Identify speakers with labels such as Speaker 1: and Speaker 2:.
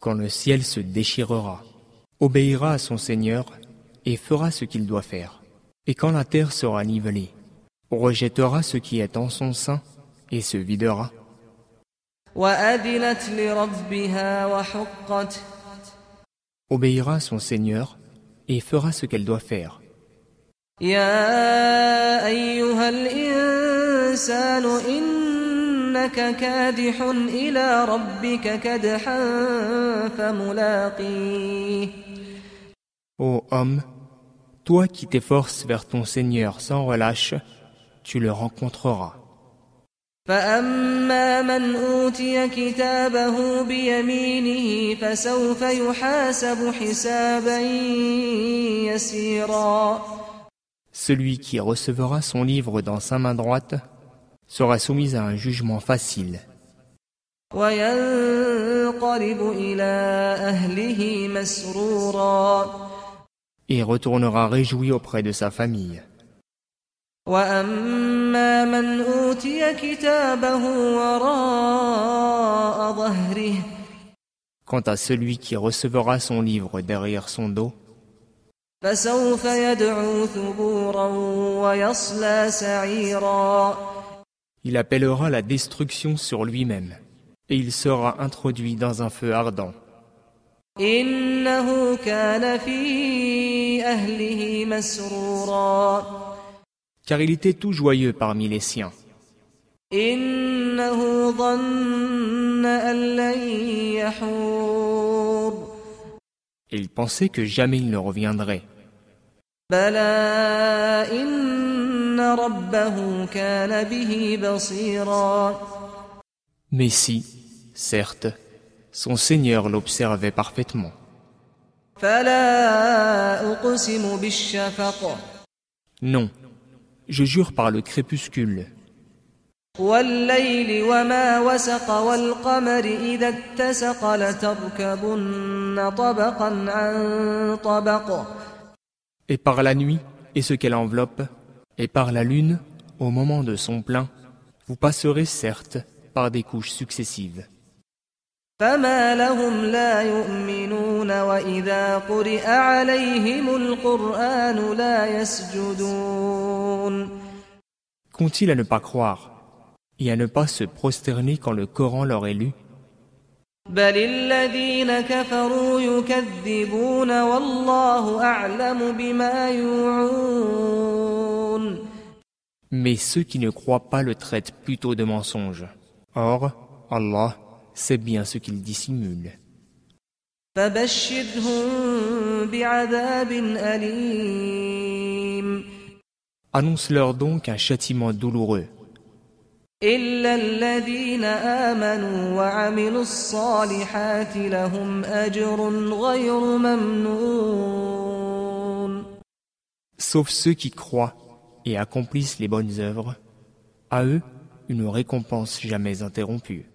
Speaker 1: quand le ciel se déchirera, obéira à son Seigneur et fera ce qu'il doit faire. Et quand la terre sera nivelée, rejettera ce qui est en son sein et se videra. Obéira à son Seigneur et fera ce qu'elle doit faire.
Speaker 2: إنك كادح إلى ربك كدحا فملاقيه
Speaker 1: Ô homme, toi qui t'efforces vers ton Seigneur sans relâche, tu le rencontreras.
Speaker 2: فأما من أوتي كتابه بيمينه فسوف يحاسب حسابا يسيرا
Speaker 1: Celui qui recevra son livre dans sa main droite sera soumis à un jugement facile
Speaker 2: وينقلب إلى أهله مسرورا
Speaker 1: et retournera réjoui auprès de sa famille.
Speaker 2: وأما من أوتي كتابه وراء ظهره
Speaker 1: Quant à celui qui recevra son livre derrière son dos,
Speaker 2: فسوف يدعو ثبورا ويصلى سعيرا
Speaker 1: il appellera la destruction sur lui-même, et il sera introduit dans un feu ardent. Car il était tout joyeux parmi les siens. Il pensait que jamais il ne reviendrait. Mais si, certes, son Seigneur l'observait parfaitement.
Speaker 2: فلا أقسم بالشفق
Speaker 1: Non, je jure par le crépuscule,
Speaker 2: والليل وما وسق والقمر إذا اتسق لتركبن طبقا عن طبق
Speaker 1: et par la nuit et ce qu'elle enveloppe, et par la lune, au moment de son plein, vous passerez certes par des couches successives.
Speaker 2: فما لهم لا يؤمنون وإذا قرئ عليهم القرآن لا يسجدون
Speaker 1: Qu'ont-ils à ne pas croire et à ne pas se prosterner quand le Coran leur est lu
Speaker 2: بل الذين كفروا يكذبون والله أعلم بما يوعون
Speaker 1: Mais ceux qui ne croient pas le traitent plutôt de mensonge. Or, Allah sait bien ce qu'ils dissimulent. Annonce-leur donc un châtiment douloureux. Sauf ceux qui croient et accomplissent les bonnes œuvres. À eux, une récompense jamais interrompue.